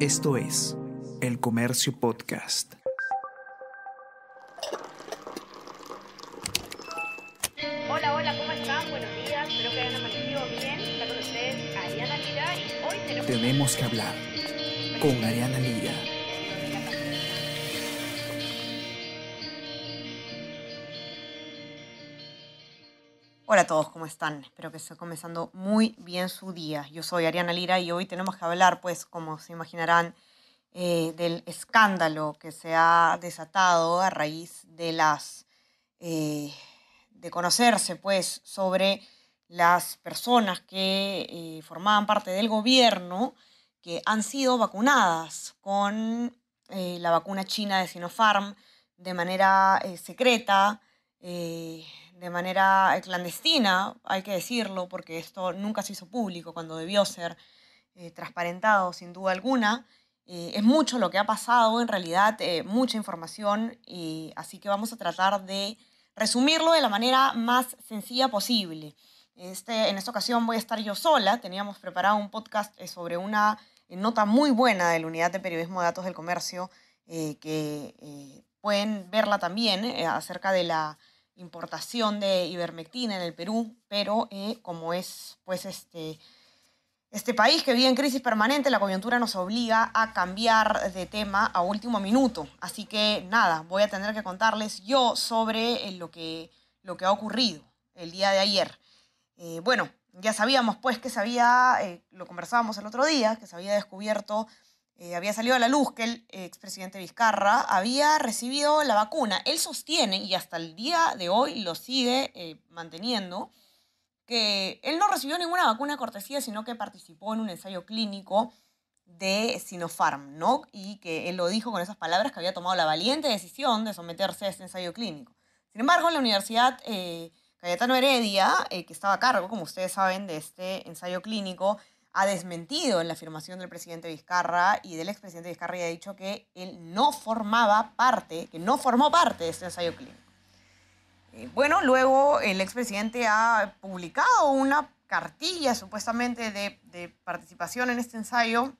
Esto es El Comercio Podcast. Hola, hola, ¿cómo están? Buenos días, espero que hayan amanecido bien. Está con ustedes Ariana Lira y hoy tenemos... Tenemos que hablar con Ariana Lira. Hola a todos, ¿cómo están? Espero que esté comenzando muy bien su día. Yo soy Ariana Lira y hoy tenemos que hablar, pues, como se imaginarán, eh, del escándalo que se ha desatado a raíz de las... eh, de conocerse, pues, sobre las personas que eh, formaban parte del gobierno que han sido vacunadas con la vacuna china de Sinopharm de manera secreta, de manera eh, clandestina, hay que decirlo, porque esto nunca se hizo público cuando debió ser eh, transparentado sin duda alguna. Eh, es mucho lo que ha pasado, en realidad, mucha información, y así que vamos a tratar de resumirlo de la manera más sencilla posible. Este, en esta ocasión voy a estar yo sola, teníamos preparado un podcast sobre una nota muy buena de la Unidad de Periodismo de Datos del Comercio, que pueden verla también acerca de la importación de ivermectina en el Perú, pero eh, como es pues este, este país que vive en crisis permanente, la coyuntura nos obliga a cambiar de tema a último minuto. Así que nada, voy a tener que contarles yo sobre eh, lo que, lo que ha ocurrido el día de ayer. Eh, bueno, ya sabíamos pues que se había, lo conversábamos el otro día, que se había descubierto, eh, había salido a la luz que el expresidente Vizcarra había recibido la vacuna. Él sostiene, y hasta el día de hoy lo sigue eh, manteniendo, que él no recibió ninguna vacuna cortesía, sino que participó en un ensayo clínico de Sinopharm, ¿no? Y que él lo dijo con esas palabras que había tomado la valiente decisión de someterse a este ensayo clínico. Sin embargo, la Universidad eh, Cayetano Heredia, eh, que estaba a cargo, como ustedes saben, de este ensayo clínico, ha desmentido en la afirmación del presidente Vizcarra y del expresidente Vizcarra y ha dicho que él no formaba parte, que no formó parte de este ensayo clínico. Eh, bueno, luego el expresidente ha publicado una cartilla supuestamente de, de participación en este ensayo.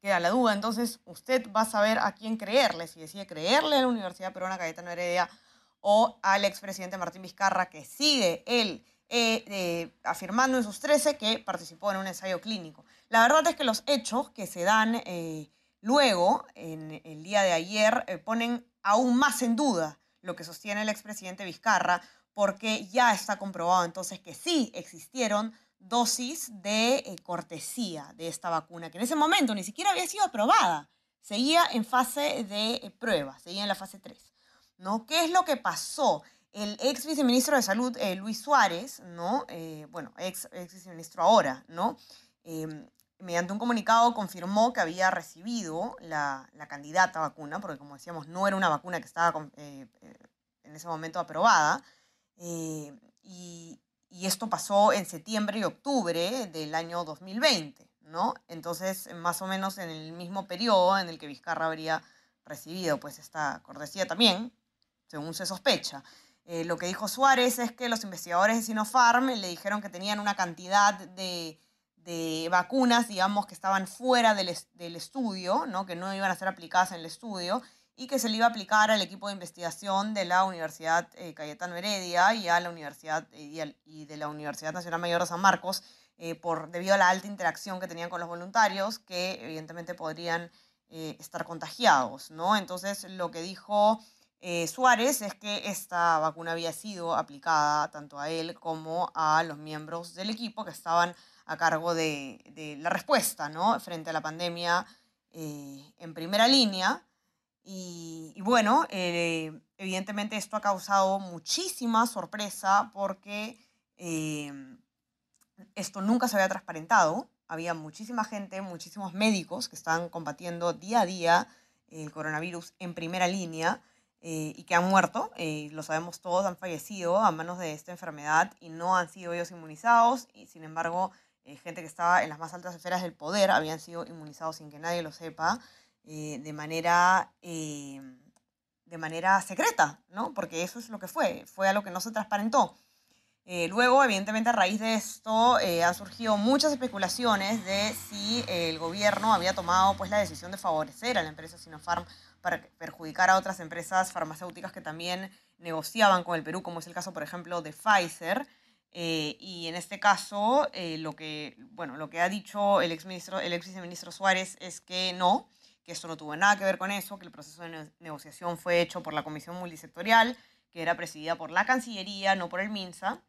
Queda la duda, entonces usted va a saber a quién creerle, si decide creerle a la Universidad Peruana Cayetano Heredia o al expresidente Martín Vizcarra, que sigue él eh, eh, afirmando en sus 13 que participó en un ensayo clínico. La verdad es que los hechos que se dan eh, luego, en el día de ayer, ponen aún más en duda lo que sostiene el expresidente Vizcarra, porque ya está comprobado entonces que sí existieron dosis de cortesía de esta vacuna, que en ese momento ni siquiera había sido aprobada, seguía en fase de prueba, seguía en la fase 3. ¿no? ¿Qué es lo que pasó? El ex viceministro de Salud, eh, Luis Suárez, ¿no? Eh, bueno, ex, ex viceministro ahora, ¿no? Eh, mediante un comunicado confirmó que había recibido la, la, candidata vacuna, porque como decíamos, no era una vacuna que estaba eh, en ese momento aprobada, y, y, esto pasó en septiembre y octubre del año 2020, ¿no? Entonces, más o menos en el mismo periodo en el que Vizcarra habría recibido pues esta cortesía también, según se sospecha. Eh, lo que dijo Suárez es que los investigadores de Sinopharm le dijeron que tenían una cantidad de, de vacunas, digamos, que estaban fuera del, del, estudio, ¿no? que no iban a ser aplicadas en el estudio, y que se le iba a aplicar al equipo de investigación de la Universidad eh, Cayetano Heredia y a la Universidad eh, y, de la Universidad Nacional Mayor de San Marcos, eh, por, debido a la alta interacción que tenían con los voluntarios, que evidentemente podrían estar contagiados. ¿no? Entonces, lo que dijo eh, Suárez es que esta vacuna había sido aplicada tanto a él como a los miembros del equipo que estaban a cargo de, la respuesta ¿no? frente a la pandemia eh, en primera línea. Y, bueno, eh, evidentemente esto ha causado muchísima sorpresa porque esto nunca se había transparentado. Había muchísima gente, muchísimos médicos que estaban combatiendo día a día el coronavirus en primera línea eh, y que han muerto, eh, lo sabemos todos, han fallecido a manos de esta enfermedad y no han sido ellos inmunizados y sin embargo eh, gente que estaba en las más altas esferas del poder habían sido inmunizados sin que nadie lo sepa eh, de manera de manera secreta, ¿no? Porque eso es lo que fue, fue a lo que no se transparentó. Eh, luego, evidentemente, a raíz de esto eh, han surgido muchas especulaciones de si el gobierno había tomado pues, la decisión de favorecer a la empresa Sinopharm para perjudicar a otras empresas farmacéuticas que también negociaban con el Perú, como es el caso, por ejemplo, de Pfizer. Eh, y en este caso, lo, que, bueno, lo que ha dicho el exministro, el ex viceministro Suárez es que no, que esto no tuvo nada que ver con eso, que el proceso de negociación fue hecho por la Comisión Multisectorial, que era presidida por la Cancillería, no por el MINSA.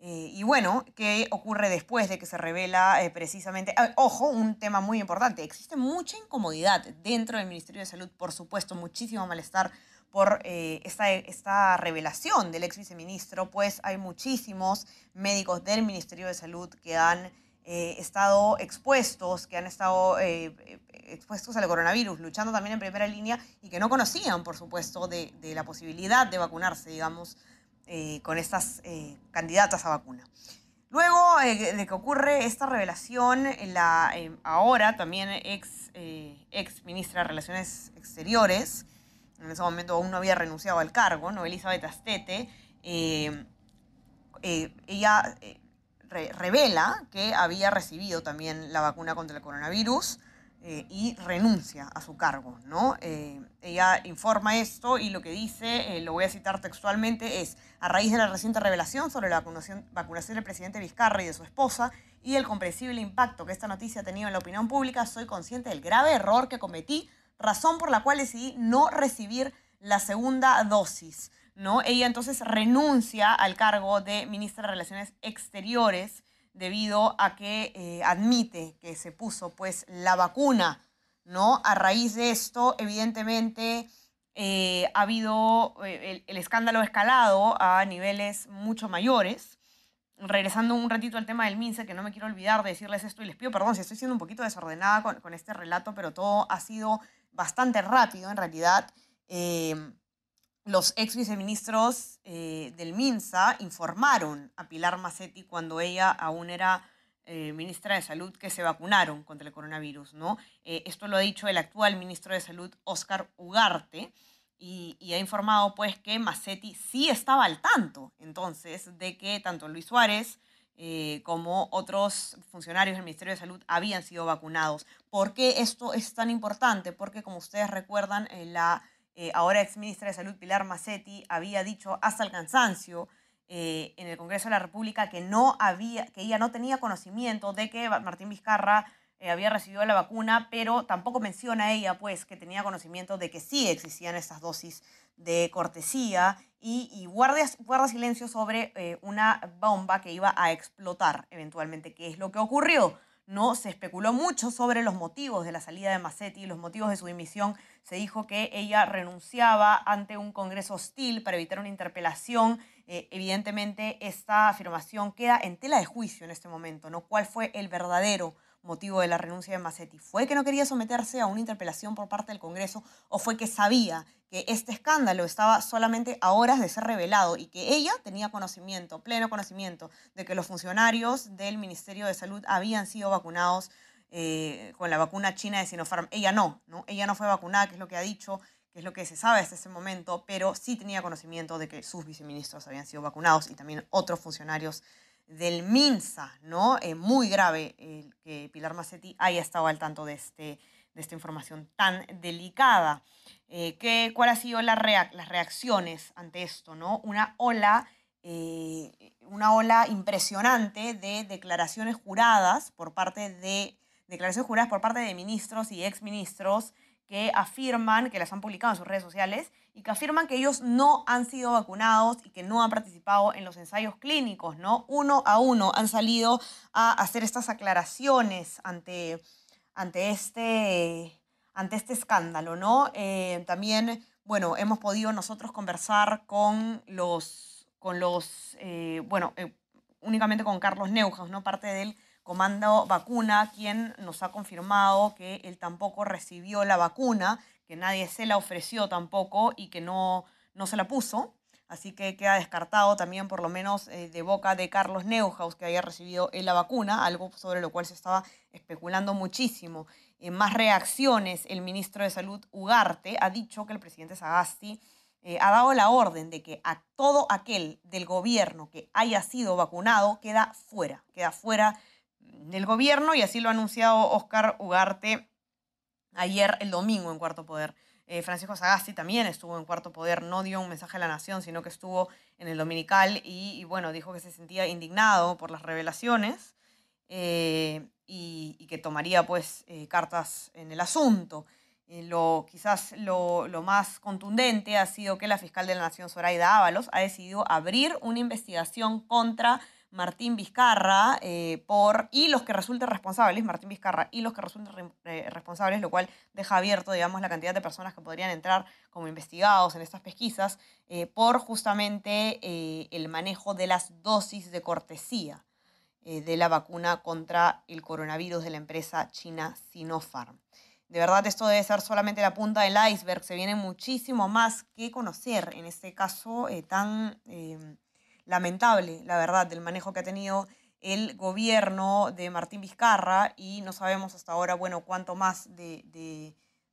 Eh, y bueno, ¿qué ocurre después de que se revela eh, precisamente? Ah, ojo, un tema muy importante. Existe mucha incomodidad dentro del Ministerio de Salud, por supuesto, muchísimo malestar por eh, esta, esta revelación del ex viceministro, pues hay muchísimos médicos del Ministerio de Salud que han estado expuestos, que han estado expuestos al coronavirus, luchando también en primera línea y que no conocían, por supuesto, de, de la posibilidad de vacunarse, digamos, eh, con estas eh, candidatas a vacuna. Luego eh, de que ocurre esta revelación, la ahora también ex, ex ministra de Relaciones Exteriores, en ese momento aún no había renunciado al cargo, ¿no? Elizabeth Astete, ella revela que había recibido también la vacuna contra el coronavirus eh, y renuncia a su cargo, ¿no? Eh, ella informa esto y lo que dice, eh, lo voy a citar textualmente, es, a raíz de la reciente revelación sobre la vacunación, vacunación del presidente Vizcarra y de su esposa y el comprensible impacto que esta noticia ha tenido en la opinión pública, soy consciente del grave error que cometí, razón por la cual decidí no recibir la segunda dosis, ¿no? Ella entonces renuncia al cargo de ministra de Relaciones Exteriores debido a que eh, admite que se puso pues la vacuna, ¿no? A raíz de esto, evidentemente, eh, ha habido eh, el, escándalo escalado a niveles mucho mayores. Regresando un ratito al tema del MINSE, que no me quiero olvidar de decirles esto y les pido perdón si estoy siendo un poquito desordenada con este relato, pero todo ha sido bastante rápido en realidad los ex viceministros eh, del MINSA informaron a Pilar Macetti cuando ella aún era eh, ministra de Salud que se vacunaron contra el coronavirus. ¿no? Eh, esto lo ha dicho el actual ministro de Salud, Óscar Ugarte, y, y, ha informado pues que Macetti sí estaba al tanto entonces de que tanto Luis Suárez como otros funcionarios del Ministerio de Salud habían sido vacunados. ¿Por qué esto es tan importante? Porque como ustedes recuerdan, la eh, ahora ex ministra de Salud Pilar Macetti, había dicho hasta el cansancio eh, en el Congreso de la República que, no había, que ella no tenía conocimiento de que Martín Vizcarra eh, había recibido la vacuna, pero tampoco menciona ella pues que tenía conocimiento de que sí existían estas dosis de cortesía y, y guarda, guarda, silencio sobre una bomba que iba a explotar eventualmente, que es lo que ocurrió. No se especuló mucho sobre los motivos de la salida de Macetti, los motivos de su dimisión se dijo que ella renunciaba ante un Congreso hostil para evitar una interpelación. Eh, evidentemente, esta afirmación queda en tela de juicio en este momento, ¿no? ¿Cuál fue el verdadero motivo de la renuncia de Massetti? ¿Fue que no quería someterse a una interpelación por parte del Congreso o fue que sabía que este escándalo estaba solamente a horas de ser revelado y que ella tenía conocimiento, pleno conocimiento, de que los funcionarios del Ministerio de Salud habían sido vacunados eh, con la vacuna china de Sinopharm. Ella no, no, ella no fue vacunada, que es lo que ha dicho, que es lo que se sabe hasta ese momento, pero sí tenía conocimiento de que sus viceministros habían sido vacunados y también otros funcionarios del MINSA, ¿no? Eh, muy grave que Pilar Macetti haya estado al tanto de, este, de esta información tan delicada. Eh, ¿qué, ¿Cuál ha sido la las reacciones ante esto, no? Una ola una ola impresionante de declaraciones juradas por parte de declaraciones juradas por parte de ministros y exministros que afirman, que las han publicado en sus redes sociales, y que afirman que ellos no han sido vacunados y que no han participado en los ensayos clínicos, ¿no? Uno a uno han salido a hacer estas aclaraciones ante, ante, este, ante este escándalo, ¿no? Eh, también, bueno, hemos podido nosotros conversar con los, con los eh, bueno, eh, únicamente con Carlos Neuhaus, ¿no? Parte del Comando Vacuna, quien nos ha confirmado que él tampoco recibió la vacuna, que nadie se la ofreció tampoco y que no, no se la puso. Así que queda descartado también, por lo menos eh, de boca de Carlos Neuhaus, que había recibido él la vacuna, algo sobre lo cual se estaba especulando muchísimo. En más reacciones, el ministro de Salud Ugarte ha dicho que el presidente Sagasti eh, ha dado la orden de que a todo aquel del gobierno que haya sido vacunado queda fuera, queda fuera del gobierno y así lo ha anunciado Oscar Ugarte ayer el domingo en Cuarto Poder. Eh, Francisco Sagasti también estuvo en Cuarto Poder, no dio un mensaje a la nación, sino que estuvo en el Dominical y, bueno, dijo que se sentía indignado por las revelaciones eh, y, que tomaría pues cartas en el asunto. Eh, lo, quizás lo, más contundente ha sido que la fiscal de la Nación, Zoraida Ábalos, ha decidido abrir una investigación contra Martín Vizcarra eh, por, y los que resulten responsables, Martín Vizcarra y los que resulten eh, responsables, lo cual deja abierto, digamos, la cantidad de personas que podrían entrar como investigados en estas pesquisas por justamente el manejo de las dosis de cortesía de la vacuna contra el coronavirus de la empresa china Sinopharm. De verdad, esto debe ser solamente la punta del iceberg. Se viene muchísimo más que conocer en este caso eh, tan lamentable, la verdad, del manejo que ha tenido el gobierno de Martín Vizcarra y no sabemos hasta ahora, bueno, cuánto más de,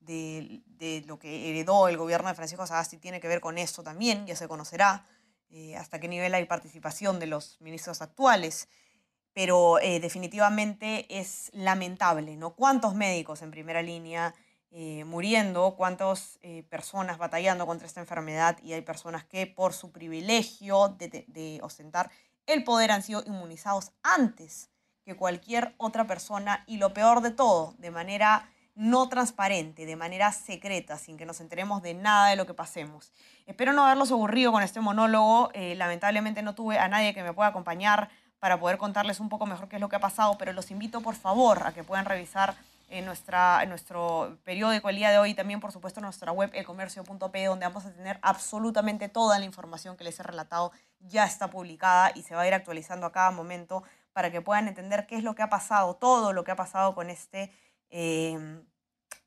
de, lo que heredó el gobierno de Francisco Sagasti tiene que ver con esto también, ya se conocerá eh, hasta qué nivel hay participación de los ministros actuales pero eh, definitivamente es lamentable, ¿no? ¿Cuántos médicos en primera línea eh, muriendo? ¿Cuántas eh, personas batallando contra esta enfermedad? Y hay personas que por su privilegio de, de, ostentar el poder han sido inmunizados antes que cualquier otra persona y lo peor de todo, de manera no transparente, de manera secreta, sin que nos enteremos de nada de lo que pasemos. Espero no haberlos aburrido con este monólogo. lamentablemente no tuve a nadie que me pueda acompañar para poder contarles un poco mejor qué es lo que ha pasado, pero los invito por favor a que puedan revisar en, nuestra, nuestro periódico el día de hoy y también por supuesto en nuestra web elcomercio.p donde vamos a tener absolutamente toda la información que les he relatado. Ya está publicada y se va a ir actualizando a cada momento para que puedan entender qué es lo que ha pasado, todo lo que ha pasado con este eh,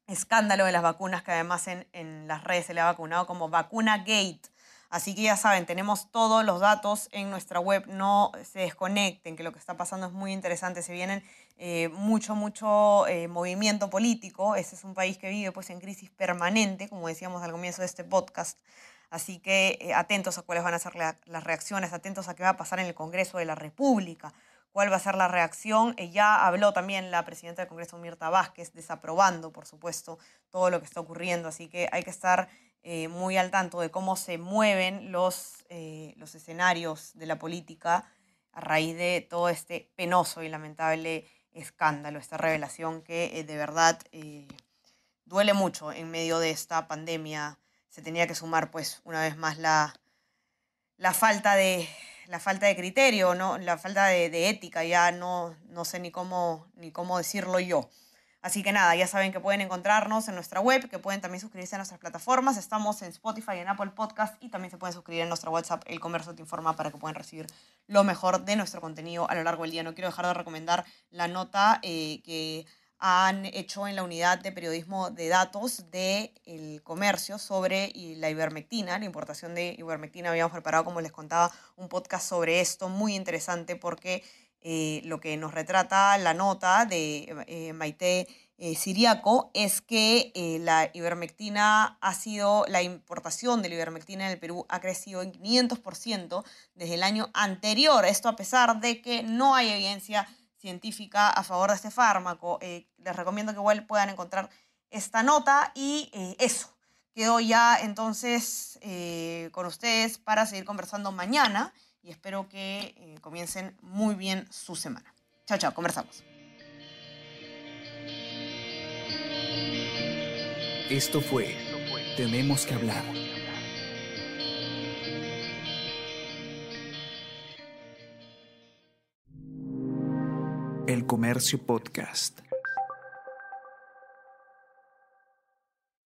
escándalo de las vacunas que además en, en las redes se le ha vacunado como vacuna gate Así que ya saben, tenemos todos los datos en nuestra web, no se desconecten, que lo que está pasando es muy interesante, se vienen eh, mucho, mucho eh, movimiento político, este es un país que vive pues en crisis permanente, como decíamos al comienzo de este podcast, así que eh, atentos a cuáles van a ser las reacciones, atentos a qué va a pasar en el Congreso de la República, cuál va a ser la reacción. ya habló también la presidenta del Congreso, Mirta Vázquez, desaprobando, por supuesto, todo lo que está ocurriendo, así que hay que estar eh, muy al tanto de cómo se mueven los, eh, los escenarios de la política a raíz de todo este penoso y lamentable escándalo, esta revelación que eh, de verdad duele mucho en medio de esta pandemia. Se tenía que sumar, pues, una vez más la, la falta de la falta de criterio, ¿no? la falta de, de ética, ya no, no sé ni cómo, ni cómo decirlo yo. Así que nada, ya saben que pueden encontrarnos en nuestra web, que pueden también suscribirse a nuestras plataformas. Estamos en Spotify, en Apple Podcast y también se pueden suscribir en nuestra WhatsApp, El Comercio Te Informa, para que puedan recibir lo mejor de nuestro contenido a lo largo del día. No quiero dejar de recomendar la nota eh, que han hecho en la unidad de periodismo de datos del el comercio sobre la ivermectina, la importación de ivermectina. Habíamos preparado, como les contaba, un podcast sobre esto muy interesante porque eh, lo que nos retrata la nota de eh, Maite eh, Siriaco es que la ivermectina ha sido, la importación de la ivermectina en el Perú ha crecido en 500% desde el año anterior. Esto a pesar de que no hay evidencia científica a favor de este fármaco. les recomiendo que igual puedan encontrar esta nota y eso. Quedo ya entonces con ustedes para seguir conversando mañana y espero que eh, comiencen muy bien su semana. Chao, chao, conversamos. Esto fue Tenemos que hablar. El Comercio Podcast.